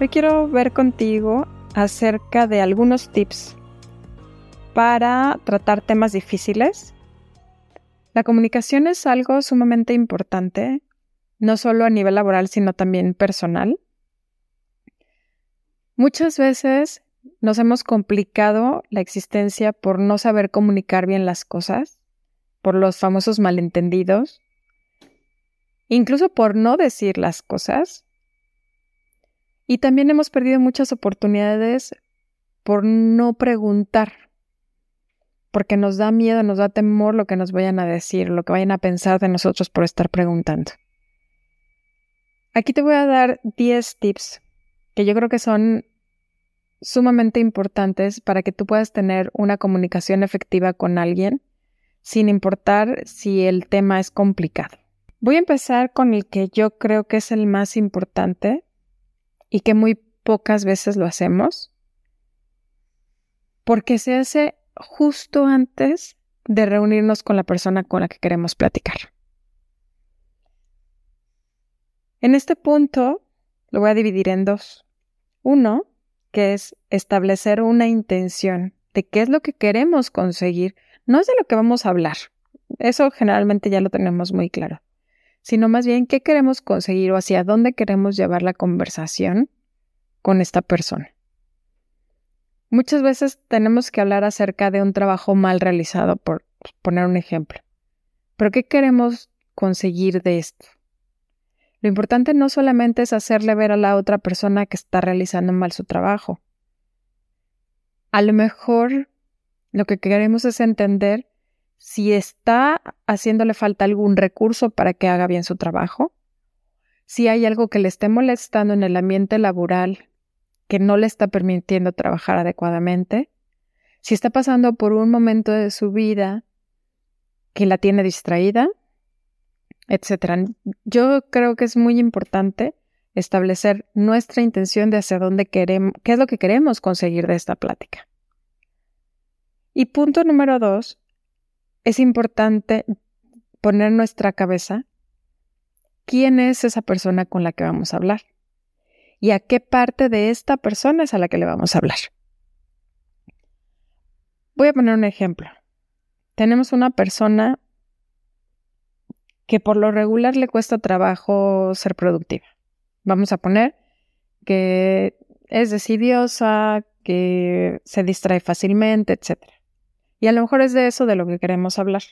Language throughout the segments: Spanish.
Hoy quiero ver contigo acerca de algunos tips para tratar temas difíciles. La comunicación es algo sumamente importante, no solo a nivel laboral, sino también personal. Muchas veces nos hemos complicado la existencia por no saber comunicar bien las cosas, por los famosos malentendidos, incluso por no decir las cosas. Y también hemos perdido muchas oportunidades por no preguntar, porque nos da miedo, nos da temor lo que nos vayan a decir, lo que vayan a pensar de nosotros por estar preguntando. Aquí te voy a dar 10 tips que yo creo que son sumamente importantes para que tú puedas tener una comunicación efectiva con alguien sin importar si el tema es complicado. Voy a empezar con el que yo creo que es el más importante y que muy pocas veces lo hacemos, porque se hace justo antes de reunirnos con la persona con la que queremos platicar. En este punto lo voy a dividir en dos. Uno, que es establecer una intención de qué es lo que queremos conseguir, no es de lo que vamos a hablar, eso generalmente ya lo tenemos muy claro, sino más bien qué queremos conseguir o hacia dónde queremos llevar la conversación con esta persona. Muchas veces tenemos que hablar acerca de un trabajo mal realizado, por poner un ejemplo. Pero ¿qué queremos conseguir de esto? Lo importante no solamente es hacerle ver a la otra persona que está realizando mal su trabajo. A lo mejor lo que queremos es entender si está haciéndole falta algún recurso para que haga bien su trabajo, si hay algo que le esté molestando en el ambiente laboral que no le está permitiendo trabajar adecuadamente, si está pasando por un momento de su vida que la tiene distraída, etcétera. Yo creo que es muy importante establecer nuestra intención de hacia dónde queremos, qué es lo que queremos conseguir de esta plática. Y punto número dos, es importante poner nuestra cabeza quién es esa persona con la que vamos a hablar y a qué parte de esta persona es a la que le vamos a hablar. Voy a poner un ejemplo. Tenemos una persona que por lo regular le cuesta trabajo ser productiva. Vamos a poner que es decidiosa, que se distrae fácilmente, etc. Y a lo mejor es de eso de lo que queremos hablar.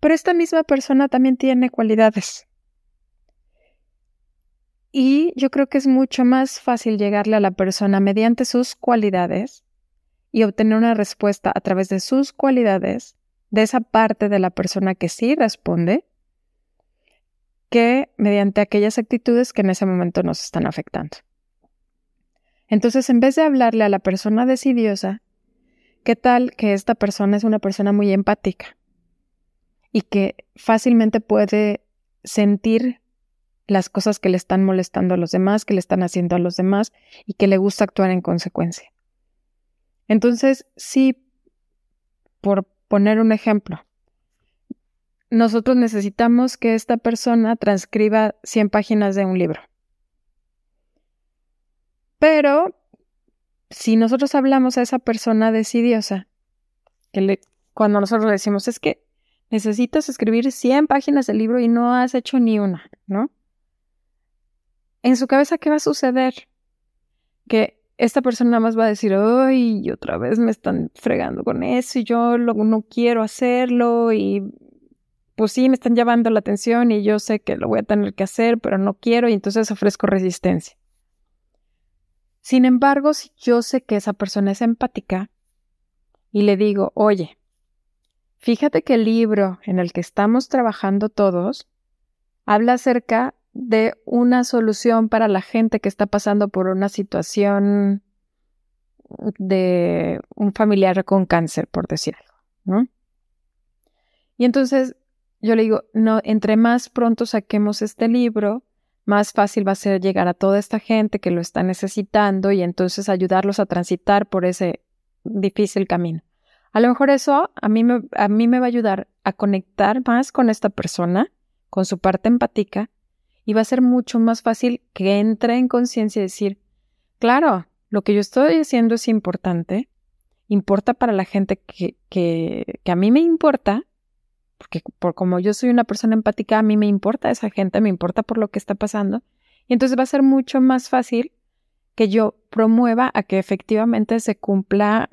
Pero esta misma persona también tiene cualidades. Y yo creo que es mucho más fácil llegarle a la persona mediante sus cualidades y obtener una respuesta a través de sus cualidades de esa parte de la persona que sí responde que mediante aquellas actitudes que en ese momento nos están afectando. Entonces, en vez de hablarle a la persona decidiosa, ¿qué tal que esta persona es una persona muy empática y que fácilmente puede sentir las cosas que le están molestando a los demás, que le están haciendo a los demás y que le gusta actuar en consecuencia? Entonces, sí, por poner un ejemplo. Nosotros necesitamos que esta persona transcriba 100 páginas de un libro. Pero si nosotros hablamos a esa persona decidiosa, que le, cuando nosotros le decimos es que necesitas escribir 100 páginas del libro y no has hecho ni una, ¿no? En su cabeza, ¿qué va a suceder? que esta persona más va a decir, ay, otra vez me están fregando con eso y yo no quiero hacerlo y pues sí, me están llamando la atención y yo sé que lo voy a tener que hacer, pero no quiero y entonces ofrezco resistencia. Sin embargo, si yo sé que esa persona es empática y le digo, oye, fíjate que el libro en el que estamos trabajando todos habla acerca de una solución para la gente que está pasando por una situación de un familiar con cáncer, por decir algo, ¿no? Y entonces yo le digo, no, entre más pronto saquemos este libro, más fácil va a ser llegar a toda esta gente que lo está necesitando y entonces ayudarlos a transitar por ese difícil camino. A lo mejor eso a mí me, a mí me va a ayudar a conectar más con esta persona, con su parte empática, y va a ser mucho más fácil que entre en conciencia y decir, claro, lo que yo estoy haciendo es importante, importa para la gente que, que, que a mí me importa, porque por como yo soy una persona empática, a mí me importa esa gente, me importa por lo que está pasando, y entonces va a ser mucho más fácil que yo promueva a que efectivamente se cumpla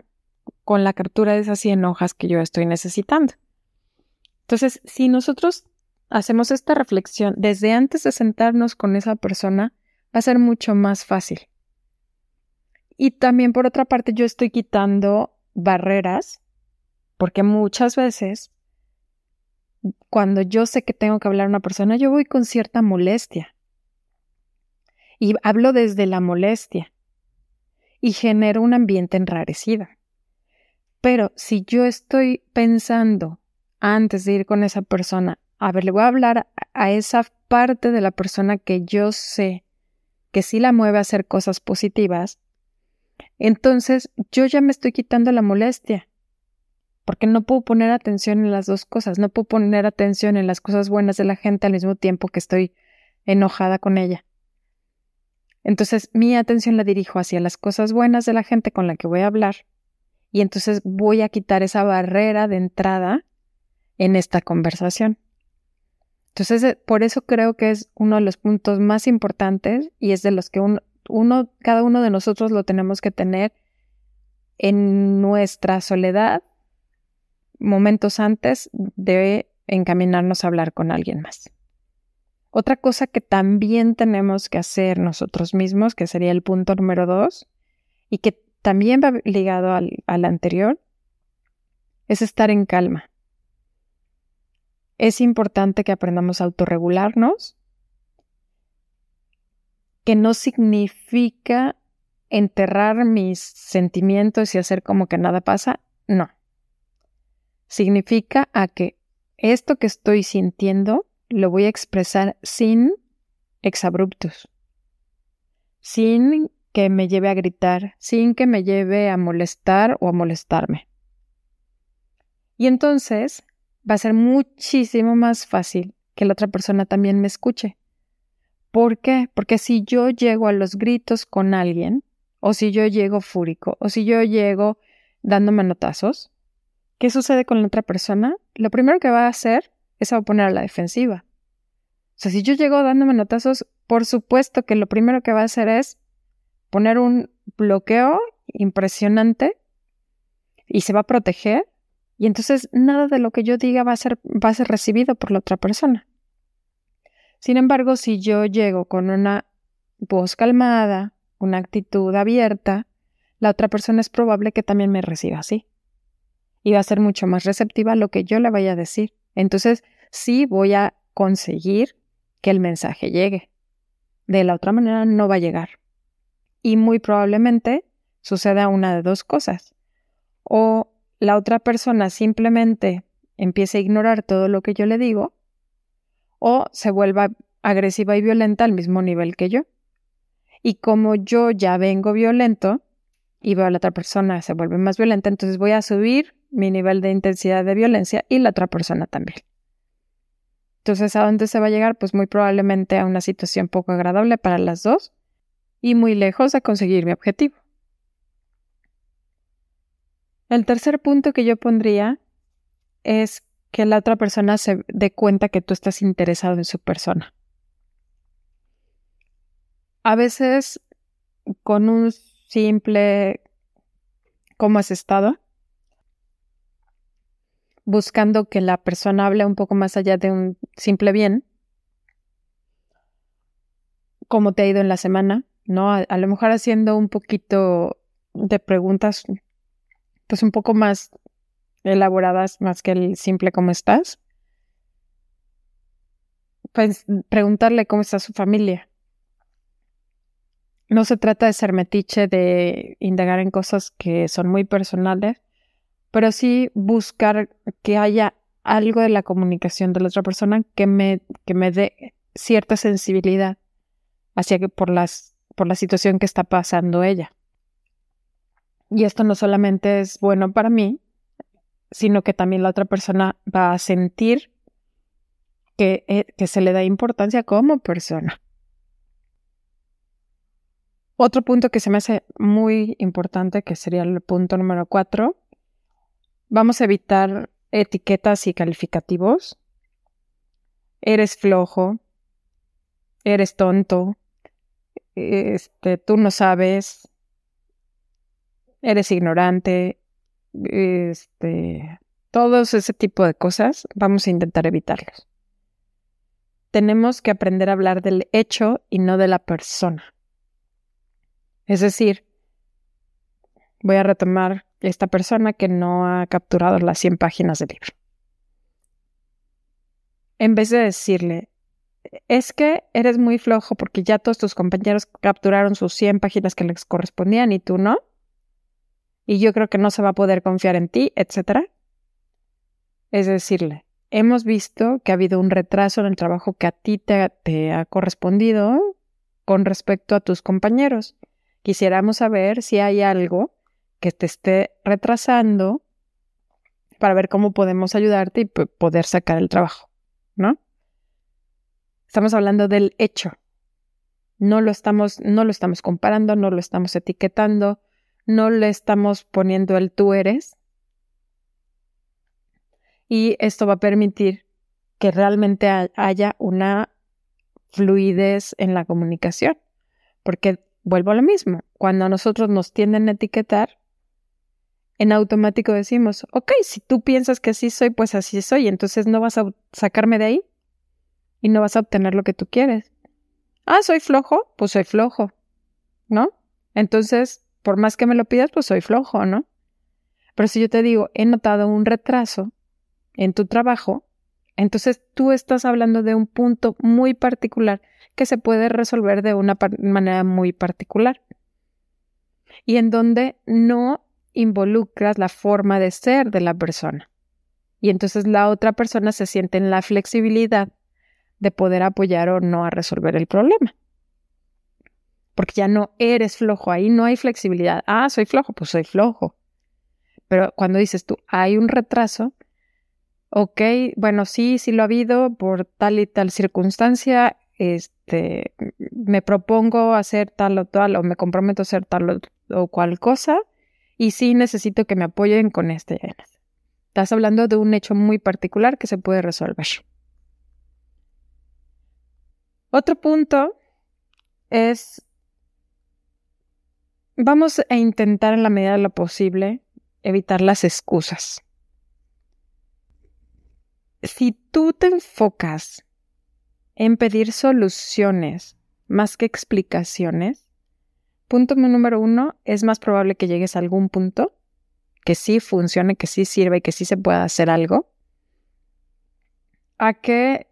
con la captura de esas 100 hojas que yo estoy necesitando. Entonces, si nosotros hacemos esta reflexión desde antes de sentarnos con esa persona, va a ser mucho más fácil. Y también por otra parte yo estoy quitando barreras, porque muchas veces cuando yo sé que tengo que hablar a una persona, yo voy con cierta molestia. Y hablo desde la molestia. Y genero un ambiente enrarecido. Pero si yo estoy pensando antes de ir con esa persona, a ver, le voy a hablar a esa parte de la persona que yo sé que sí la mueve a hacer cosas positivas, entonces yo ya me estoy quitando la molestia, porque no puedo poner atención en las dos cosas, no puedo poner atención en las cosas buenas de la gente al mismo tiempo que estoy enojada con ella. Entonces mi atención la dirijo hacia las cosas buenas de la gente con la que voy a hablar, y entonces voy a quitar esa barrera de entrada en esta conversación. Entonces, eh, por eso creo que es uno de los puntos más importantes y es de los que uno, cada uno de nosotros lo tenemos que tener en nuestra soledad momentos antes de encaminarnos a hablar con alguien más. Otra cosa que también tenemos que hacer nosotros mismos, que sería el punto número dos, y que también va ligado al, anterior, es estar en calma es importante que aprendamos a autorregularnos, que no significa enterrar mis sentimientos y hacer como que nada pasa, no. Significa a que esto que estoy sintiendo lo voy a expresar sin exabruptos, sin que me lleve a gritar, sin que me lleve a molestar o a molestarme. Y entonces va a ser muchísimo más fácil que la otra persona también me escuche. ¿Por qué? Porque si yo llego a los gritos con alguien, o si yo llego fúrico, o si yo llego dando manotazos, ¿qué sucede con la otra persona? Lo primero que va a hacer es a poner a la defensiva. O sea, si yo llego dando manotazos, por supuesto que lo primero que va a hacer es poner un bloqueo impresionante y se va a proteger y entonces nada de lo que yo diga va a ser, va a ser recibido por la otra persona. Sin embargo, si yo llego con una voz calmada, una actitud abierta, la otra persona es probable que también me reciba así. Y va a ser mucho más receptiva a lo que yo le vaya a decir. Entonces, sí voy a conseguir que el mensaje llegue. De la otra manera no va a llegar. Y muy probablemente suceda una de dos cosas. O la otra persona simplemente empiece a ignorar todo lo que yo le digo o se vuelva agresiva y violenta al mismo nivel que yo. Y como yo ya vengo violento y veo a la otra persona se vuelve más violenta, entonces voy a subir mi nivel de intensidad de violencia y la otra persona también. Entonces, ¿a dónde se va a llegar? Pues muy probablemente a una situación poco agradable para las dos y muy lejos de conseguir mi objetivo. El tercer punto que yo pondría es que la otra persona se dé cuenta que tú estás interesado en su persona. A veces con un simple ¿cómo has estado? Buscando que la persona hable un poco más allá de un simple bien. ¿Cómo te ha ido en la semana? ¿No? A, lo mejor haciendo un poquito de preguntas, pues un poco más elaboradas, más que el simple ¿cómo estás? Pues preguntarle cómo está su familia no se trata de ser metiche, de indagar en cosas que son muy personales, pero sí buscar que haya algo de la comunicación de la otra persona que me, que me dé cierta sensibilidad hacia que por las por la situación que está pasando ella. Y esto no solamente es bueno para mí, sino que también la otra persona va a sentir que, eh, que se le da importancia como persona. Otro punto que se me hace muy importante, que sería el punto número cuatro, vamos a evitar etiquetas y calificativos. Eres flojo, eres tonto, este, tú no sabes, eres ignorante, este, todos ese tipo de cosas, vamos a intentar evitarlos. Tenemos que aprender a hablar del hecho y no de la persona. Es decir, voy a retomar esta persona que no ha capturado las 100 páginas del libro. En vez de decirle, es que eres muy flojo porque ya todos tus compañeros capturaron sus 100 páginas que les correspondían y tú no, y yo creo que no se va a poder confiar en ti, etc. Es decirle, hemos visto que ha habido un retraso en el trabajo que a ti te, te ha correspondido con respecto a tus compañeros quisiéramos saber si hay algo que te esté retrasando para ver cómo podemos ayudarte y poder sacar el trabajo, ¿no? Estamos hablando del hecho. No lo estamos, no lo estamos comparando, no lo estamos etiquetando, no le estamos poniendo el tú eres. Y esto va a permitir que realmente haya una fluidez en la comunicación, porque vuelvo a lo mismo. Cuando a nosotros nos tienden a etiquetar, en automático decimos, ok, si tú piensas que así soy, pues así soy, entonces no vas a sacarme de ahí y no vas a obtener lo que tú quieres. Ah, soy flojo, pues soy flojo, ¿no? Entonces, por más que me lo pidas, pues soy flojo, ¿no? Pero si yo te digo, he notado un retraso en tu trabajo, entonces tú estás hablando de un punto muy particular que se puede resolver de una manera muy particular y en donde no involucras la forma de ser de la persona. Y entonces la otra persona se siente en la flexibilidad de poder apoyar o no a resolver el problema. Porque ya no eres flojo, ahí no hay flexibilidad. Ah, soy flojo, pues soy flojo. Pero cuando dices tú, hay un retraso, ok, bueno, sí, sí lo ha habido por tal y tal circunstancia, este, me propongo hacer tal o tal, o me comprometo a hacer tal o, cual cosa, y sí necesito que me apoyen con este. Estás hablando de un hecho muy particular que se puede resolver. Otro punto es, vamos a intentar en la medida de lo posible evitar las excusas. Si tú te enfocas en pedir soluciones más que explicaciones, punto número uno, es más probable que llegues a algún punto que sí funcione, que sí sirva y que sí se pueda hacer algo, a que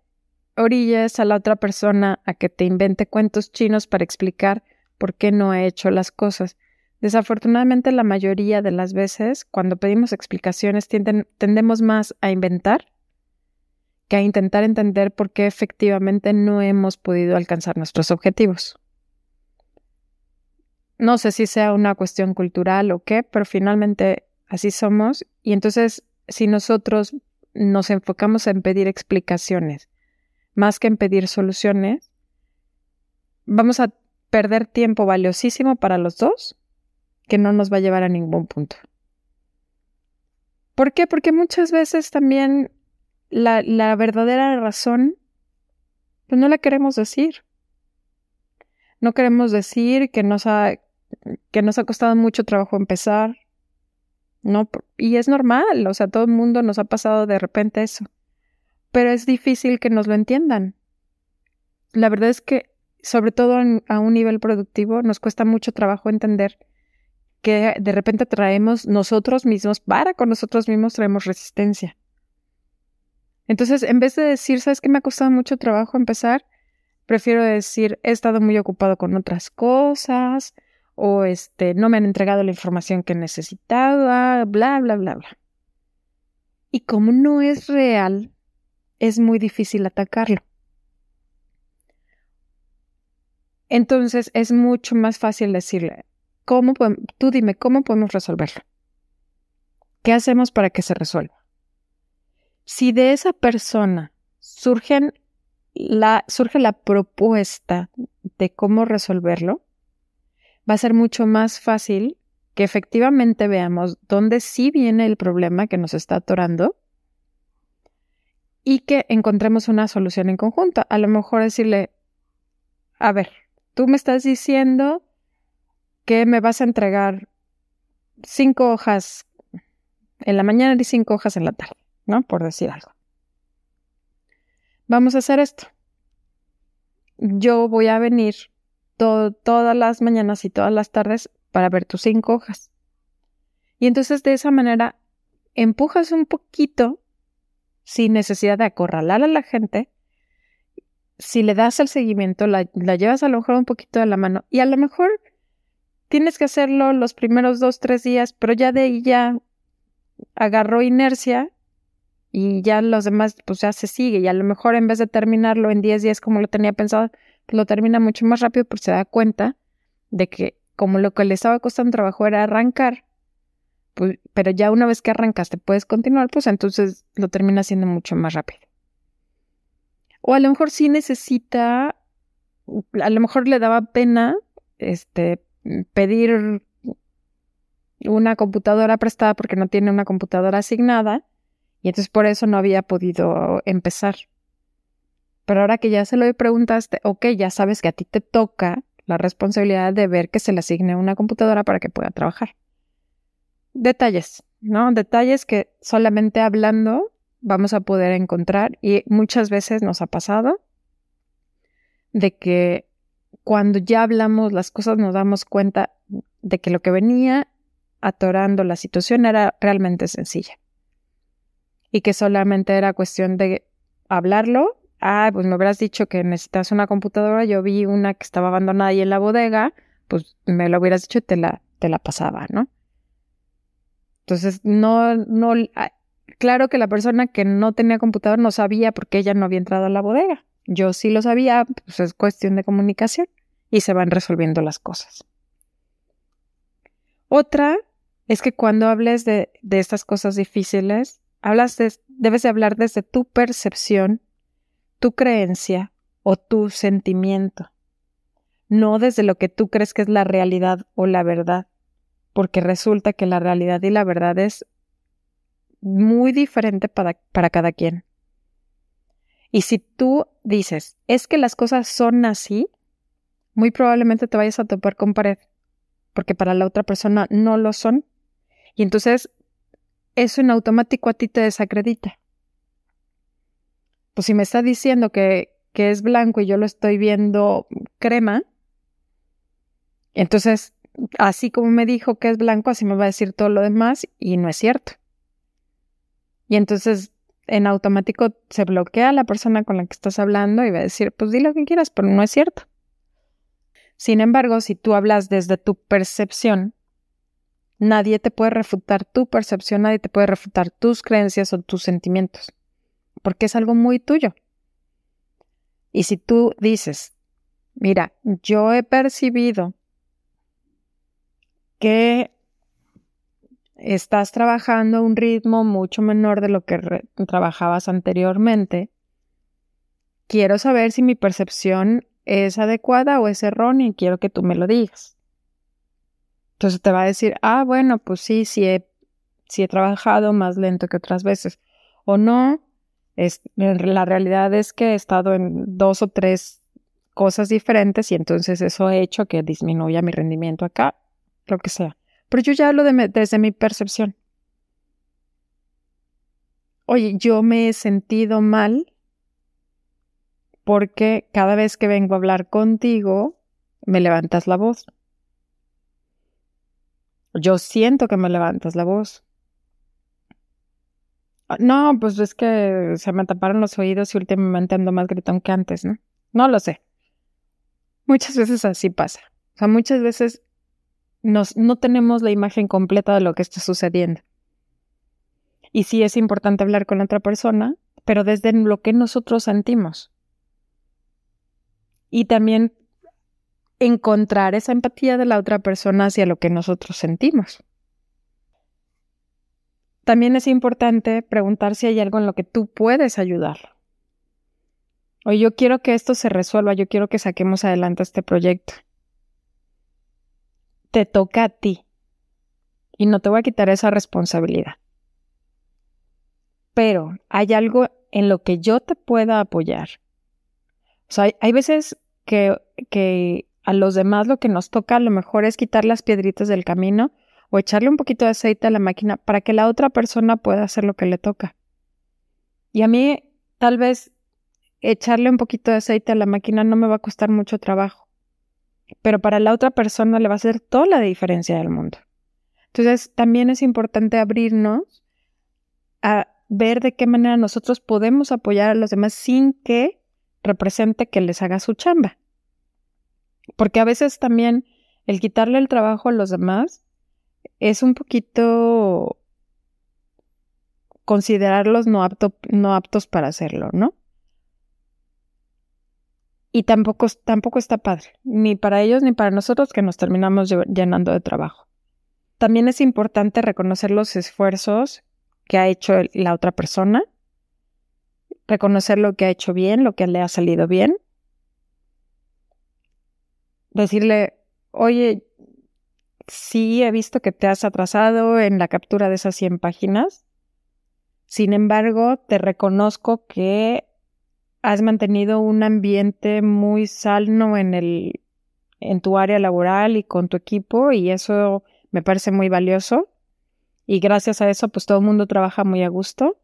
orilles a la otra persona a que te invente cuentos chinos para explicar por qué no ha hecho las cosas. Desafortunadamente, la mayoría de las veces, cuando pedimos explicaciones, tendemos más a inventar que a intentar entender por qué efectivamente no hemos podido alcanzar nuestros objetivos. No sé si sea una cuestión cultural o qué, pero finalmente así somos y entonces si nosotros nos enfocamos en pedir explicaciones más que en pedir soluciones, vamos a perder tiempo valiosísimo para los dos que no nos va a llevar a ningún punto. ¿Por qué? Porque muchas veces también la, verdadera razón, pues no la queremos decir. no queremos decir que nos ha, nos ha costado mucho trabajo empezar, ¿no? Y es normal, o sea, todo el mundo nos ha pasado de repente eso. Pero es difícil que nos lo entiendan. La verdad es que, sobre todo a un nivel productivo, nos cuesta mucho trabajo entender que de repente traemos nosotros mismos, para con nosotros mismos traemos resistencia. Entonces, en vez de decir, ¿sabes qué me ha costado mucho trabajo empezar? Prefiero decir, he estado muy ocupado con otras cosas, o este, no me han entregado la información que necesitaba, bla, bla, bla, bla. Y como no es real, es muy difícil atacarlo. Entonces es mucho más fácil decirle, ¿cómo tú dime, ¿cómo podemos resolverlo? ¿Qué hacemos para que se resuelva? Si de esa persona surgen la, surge la propuesta de cómo resolverlo, va a ser mucho más fácil que efectivamente veamos dónde sí viene el problema que nos está atorando y que encontremos una solución en conjunto. A lo mejor decirle, a ver, tú me estás diciendo que me vas a entregar cinco hojas en la mañana y cinco hojas en la tarde, ¿no? Por decir algo vamos a hacer esto. Yo voy a venir todas las mañanas y todas las tardes para ver tus cinco hojas. Y entonces de esa manera empujas un poquito sin necesidad de acorralar a la gente. Si le das el seguimiento, la, la llevas a lo mejor un poquito de la mano y a lo mejor tienes que hacerlo los primeros dos, tres días, pero ya de ahí ya agarró inercia y ya los demás pues ya se sigue y a lo mejor en vez de terminarlo en 10 días como lo tenía pensado, lo termina mucho más rápido porque se da cuenta de que como lo que le estaba costando trabajo era arrancar, pues, pero ya una vez que arrancaste puedes continuar, pues entonces lo termina haciendo mucho más rápido. O a lo mejor sí necesita, a lo mejor le daba pena este, pedir una computadora prestada porque no tiene una computadora asignada y entonces por eso no había podido empezar. Pero ahora que ya se lo preguntaste, ok, ya sabes que a ti te toca la responsabilidad de ver que se le asigne una computadora para que pueda trabajar. Detalles, ¿no? Detalles que solamente hablando vamos a poder encontrar y muchas veces nos ha pasado de que cuando ya hablamos las cosas nos damos cuenta de que lo que venía atorando la situación era realmente sencilla y que solamente era cuestión de hablarlo. Ah, pues me habrás dicho que necesitas una computadora, yo vi una que estaba abandonada ahí en la bodega, pues me lo hubieras dicho y te la, te la pasaba, ¿no? Entonces, no, no, ah, claro que la persona que no tenía computador no sabía porque ella no había entrado a la bodega. Yo sí lo sabía, pues es cuestión de comunicación y se van resolviendo las cosas. Otra es que cuando hables de, de estas cosas difíciles, Hablas debes de hablar desde tu percepción, tu creencia o tu sentimiento, no desde lo que tú crees que es la realidad o la verdad, porque resulta que la realidad y la verdad es muy diferente para, para cada quien. Y si tú dices, es que las cosas son así, muy probablemente te vayas a topar con pared, porque para la otra persona no lo son. Y entonces eso en automático a ti te desacredita. Pues si me está diciendo que, que es blanco y yo lo estoy viendo crema, entonces, así como me dijo que es blanco, así me va a decir todo lo demás y no es cierto. Y entonces en automático se bloquea la persona con la que estás hablando y va a decir, pues di lo que quieras, pero no es cierto. Sin embargo, si tú hablas desde tu percepción, Nadie te puede refutar tu percepción, nadie te puede refutar tus creencias o tus sentimientos, porque es algo muy tuyo. Y si tú dices, mira, yo he percibido que estás trabajando a un ritmo mucho menor de lo que trabajabas anteriormente, quiero saber si mi percepción es adecuada o es errónea y quiero que tú me lo digas. Entonces te va a decir, ah, bueno, pues sí, sí he, he trabajado más lento que otras veces. O no, es, la realidad es que he estado en dos o tres cosas diferentes y entonces eso ha hecho que disminuya mi rendimiento acá, lo que sea. Pero yo ya hablo desde mi percepción. Oye, yo me he sentido mal porque cada vez que vengo a hablar contigo, me levantas la voz. Yo siento que me levantas la voz. Ah, no, pues es que se me taparon los oídos y últimamente ando más gritón que antes, ¿no? No lo sé. Muchas veces así pasa. O sea, muchas veces no tenemos la imagen completa de lo que está sucediendo. Y sí es importante hablar con la otra persona, pero desde lo que nosotros sentimos. Y también encontrar esa empatía de la otra persona hacia lo que nosotros sentimos. También es importante preguntar si hay algo en lo que tú puedes ayudar. O yo quiero que esto se resuelva, yo quiero que saquemos adelante este proyecto. Te toca a ti. Y no te voy a quitar esa responsabilidad. Pero hay algo en lo que yo te pueda apoyar. O sea, hay, veces que, que a los demás lo que nos toca a lo mejor es quitar las piedritas del camino o echarle un poquito de aceite a la máquina para que la otra persona pueda hacer lo que le toca. Y a mí tal vez echarle un poquito de aceite a la máquina no me va a costar mucho trabajo, pero para la otra persona le va a hacer toda la diferencia del mundo. Entonces también es importante abrirnos a ver de qué manera nosotros podemos apoyar a los demás sin que represente que les haga su chamba. Porque a veces también el quitarle el trabajo a los demás es un poquito considerarlos no, no aptos para hacerlo, ¿no? Y tampoco, tampoco está padre, ni para ellos ni para nosotros que nos terminamos llenando de trabajo. También es importante reconocer los esfuerzos que ha hecho la otra persona, reconocer lo que ha hecho bien, lo que le ha salido bien decirle, oye, sí he visto que te has atrasado en la captura de esas 100 páginas. Sin embargo, te reconozco que has mantenido un ambiente muy sano en el en tu área laboral y con tu equipo y eso me parece muy valioso y gracias a eso pues todo el mundo trabaja muy a gusto.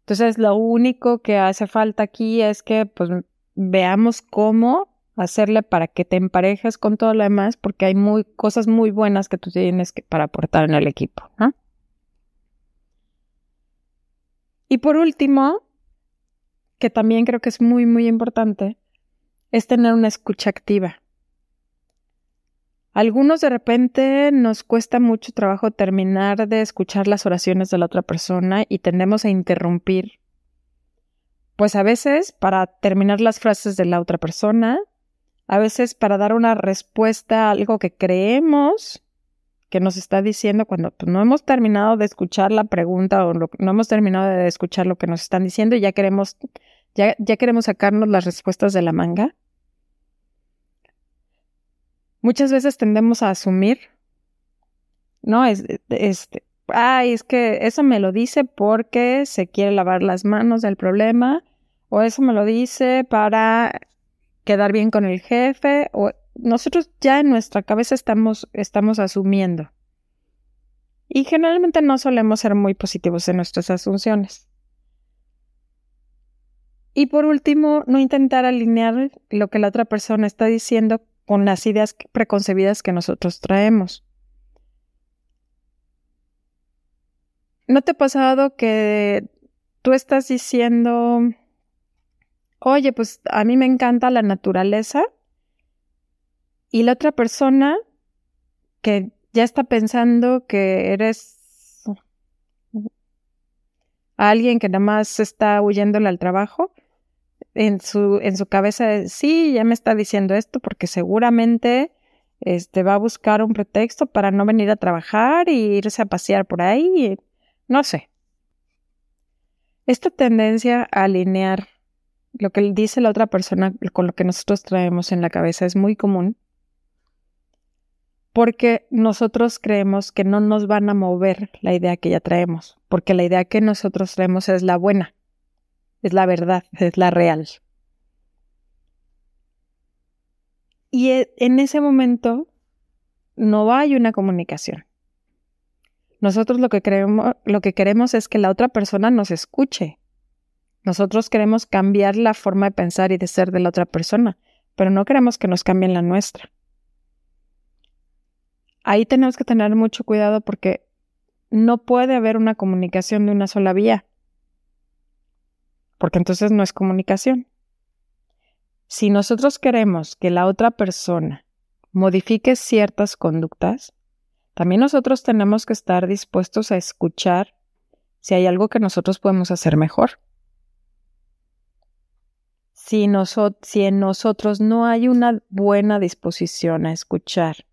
Entonces lo único que hace falta aquí es que pues veamos cómo hacerle para que te emparejes con todo lo demás, porque hay muy, cosas muy buenas que tú tienes que, para aportar en el equipo. Y por último, que también creo que es muy, muy importante, es tener una escucha activa. algunos de repente nos cuesta mucho trabajo terminar de escuchar las oraciones de la otra persona y tendemos a interrumpir. Pues a veces para terminar las frases de la otra persona, a veces para dar una respuesta a algo que creemos que nos está diciendo cuando pues, no hemos terminado de escuchar la pregunta o no hemos terminado de escuchar lo que nos están diciendo y ya queremos, ya, ya queremos sacarnos las respuestas de la manga. Muchas veces tendemos a asumir, ¿no? Es, este, ay, es que eso me lo dice porque se quiere lavar las manos del problema, o eso me lo dice para quedar bien con el jefe o nosotros ya en nuestra cabeza estamos, estamos asumiendo. Y generalmente no solemos ser muy positivos en nuestras asunciones. Y por último, no intentar alinear lo que la otra persona está diciendo con las ideas preconcebidas que nosotros traemos. ¿No te ha pasado que tú estás diciendo, oye, pues a mí me encanta la naturaleza y la otra persona que ya está pensando que eres alguien que nada más está huyéndole al trabajo, en su, en su cabeza, sí, ya me está diciendo esto porque seguramente este, va a buscar un pretexto para no venir a trabajar y irse a pasear por ahí, no sé. Esta tendencia a alinear lo que dice la otra persona con lo que nosotros traemos en la cabeza es muy común porque nosotros creemos que no nos van a mover la idea que ya traemos, porque la idea que nosotros traemos es la buena, es la verdad, es la real. Y e, en ese momento no hay una comunicación. Nosotros lo que, queremos, lo que queremos es que la otra persona nos escuche. Nosotros queremos cambiar la forma de pensar y de ser de la otra persona, pero no queremos que nos cambien la nuestra. Ahí tenemos que tener mucho cuidado porque no puede haber una comunicación de una sola vía, porque entonces no es comunicación. Si nosotros queremos que la otra persona modifique ciertas conductas, también nosotros tenemos que estar dispuestos a escuchar si hay algo que nosotros podemos hacer mejor. Si, si, en nosotros no hay una buena disposición a escuchar,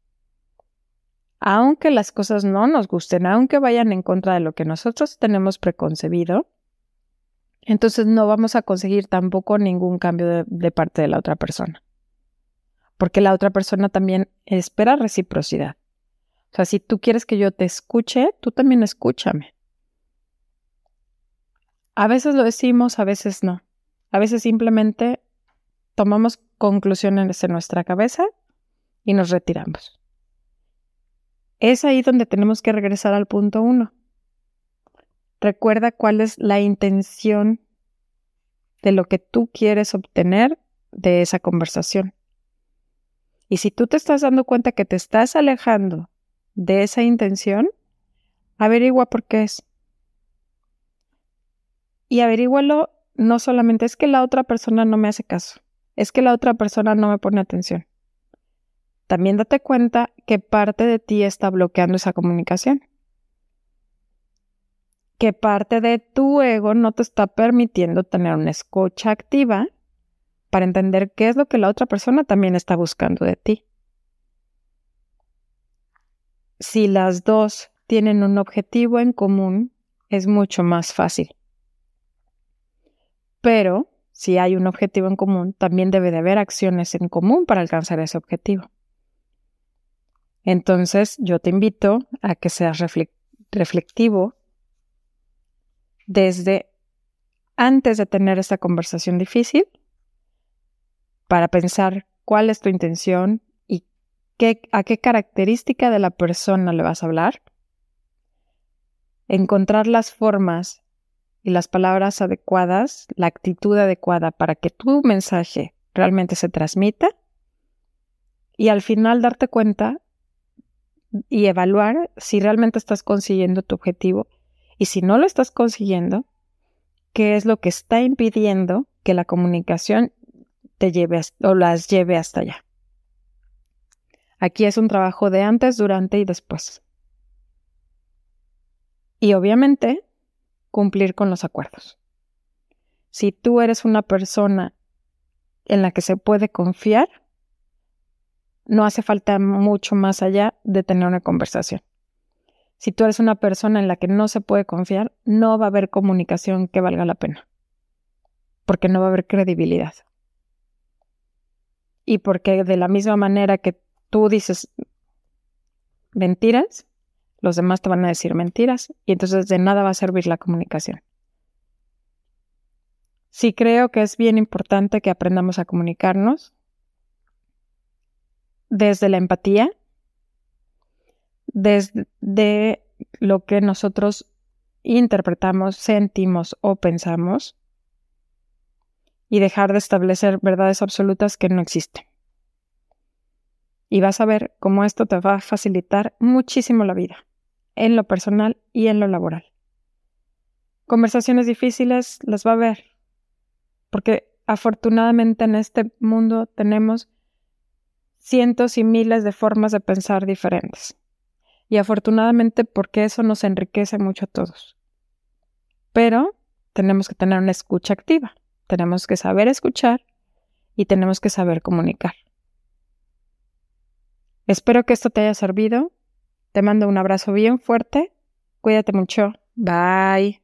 aunque las cosas no nos gusten, aunque vayan en contra de lo que nosotros tenemos preconcebido, entonces no vamos a conseguir tampoco ningún cambio de, parte de la otra persona. Porque la otra persona también espera reciprocidad. O sea, si tú quieres que yo te escuche, tú también escúchame. A veces lo decimos, a veces no. A veces simplemente tomamos conclusiones en nuestra cabeza y nos retiramos. Es ahí donde tenemos que regresar al punto uno. Recuerda cuál es la intención de lo que tú quieres obtener de esa conversación. Y si tú te estás dando cuenta que te estás alejando de esa intención, averigua por qué es. Y averígualo no solamente es que la otra persona no me hace caso, es que la otra persona no me pone atención. También date cuenta que parte de ti está bloqueando esa comunicación que parte de tu ego no te está permitiendo tener una escucha activa para entender qué es lo que la otra persona también está buscando de ti. Si las dos tienen un objetivo en común, es mucho más fácil. Pero si hay un objetivo en común, también debe de haber acciones en común para alcanzar ese objetivo. Entonces, yo te invito a que seas reflectivo desde antes de tener esta conversación difícil para pensar cuál es tu intención y qué, a qué característica de la persona le vas a hablar. Encontrar las formas y las palabras adecuadas, la actitud adecuada para que tu mensaje realmente se transmita y al final darte cuenta y evaluar si realmente estás consiguiendo tu objetivo y si no lo estás consiguiendo, ¿qué es lo que está impidiendo que la comunicación te lleve o las lleve hasta allá? Aquí es un trabajo de antes, durante y después. Y obviamente, cumplir con los acuerdos. Si tú eres una persona en la que se puede confiar, no hace falta mucho más allá de tener una conversación. Si tú eres una persona en la que no se puede confiar, no va a haber comunicación que valga la pena, porque no va a haber credibilidad. Y porque de la misma manera que tú dices mentiras, los demás te van a decir mentiras y entonces de nada va a servir la comunicación. Sí creo que es bien importante que aprendamos a comunicarnos desde la empatía desde lo que nosotros interpretamos, sentimos o pensamos y dejar de establecer verdades absolutas que no existen. Y vas a ver cómo esto te va a facilitar muchísimo la vida, en lo personal y en lo laboral. Conversaciones difíciles las va a haber, porque afortunadamente en este mundo tenemos cientos y miles de formas de pensar diferentes y afortunadamente porque eso nos enriquece mucho a todos. Pero tenemos que tener una escucha activa, tenemos que saber escuchar y tenemos que saber comunicar. Espero que esto te haya servido. Te mando un abrazo bien fuerte. Cuídate mucho. Bye.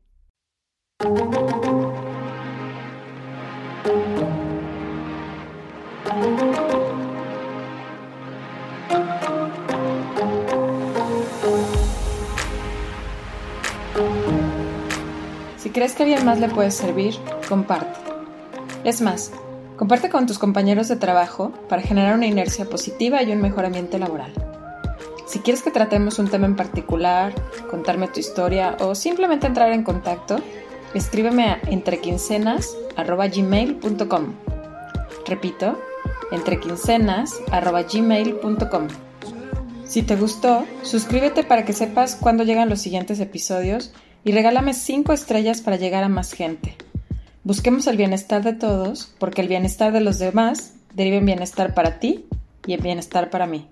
Si crees que a alguien más le puede servir, comparte. Es más, Comparte con tus compañeros de trabajo para generar una inercia positiva y un mejor ambiente laboral. Si quieres que tratemos un tema en particular, contarme tu historia o simplemente entrar en contacto, escríbeme a entrequincenas.gmail.com. Repito, entrequincenas.gmail.com. Si te gustó, suscríbete para que sepas cuándo llegan los siguientes episodios y regálame 5 estrellas para llegar a más gente. Busquemos el bienestar de todos, porque el bienestar de los demás deriva en bienestar para ti y en bienestar para mí.